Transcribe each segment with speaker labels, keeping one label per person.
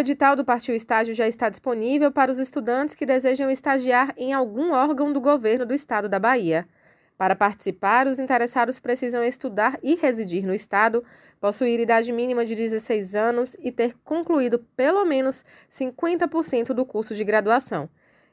Speaker 1: edital do Partiu Estágio já está disponível para os estudantes que desejam estagiar em algum órgão do governo do estado da Bahia. Para participar, os interessados precisam estudar e residir no estado, possuir idade mínima de 16 anos e ter concluído pelo menos 50% do curso de graduação.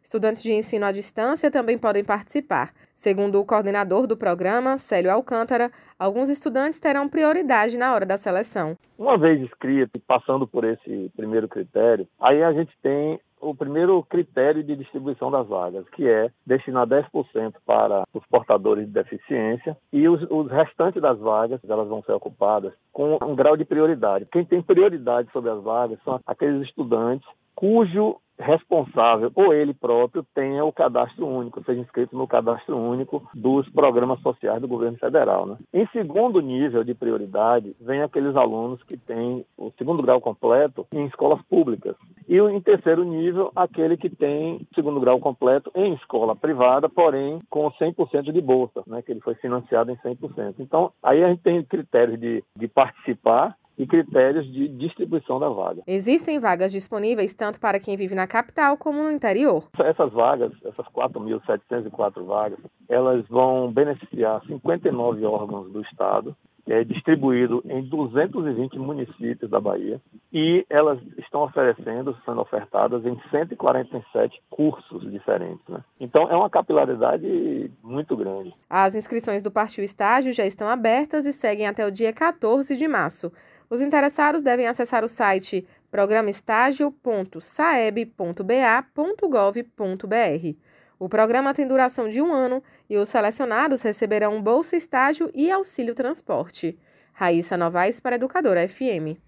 Speaker 1: Estudantes de ensino à distância também podem participar. Segundo o coordenador do programa, Célio Alcântara, alguns estudantes terão prioridade na hora da seleção.
Speaker 2: Uma vez inscrito e passando por esse primeiro critério, aí a gente tem o primeiro critério de distribuição das vagas, que é destinar 10% para os portadores de deficiência e os, os, restantes das vagas, elas vão ser ocupadas com um grau de prioridade. Quem tem prioridade sobre as vagas são aqueles estudantes cujo responsável ou ele próprio tenha o cadastro único, seja inscrito no cadastro único dos programas sociais do governo federal. Né? Em segundo nível de prioridade, vem aqueles alunos que têm o segundo grau completo em escolas públicas. E em terceiro nível, aquele que tem segundo grau completo em escola privada, porém com 100% de bolsa, né? que ele foi financiado em 100%. Então, aí a gente tem critérios de, de participar e critérios de distribuição da vaga.
Speaker 1: Existem vagas disponíveis tanto para quem vive na capital como no interior.
Speaker 2: Essas vagas, essas 4.704 vagas, elas vão beneficiar 59 órgãos do Estado, é distribuído em 220 municípios da Bahia e elas estão oferecendo, sendo ofertadas em 147 cursos diferentes. Né? Então é uma capilaridade muito grande.
Speaker 1: As inscrições do Partiu Estágio já estão abertas e seguem até o dia 14 de março. Os interessados devem acessar o site programaestágio.saeb.ba.gov.br. O programa tem duração de um ano e os selecionados receberão bolsa estágio e auxílio transporte. Raíssa Novaes para Educadora FM.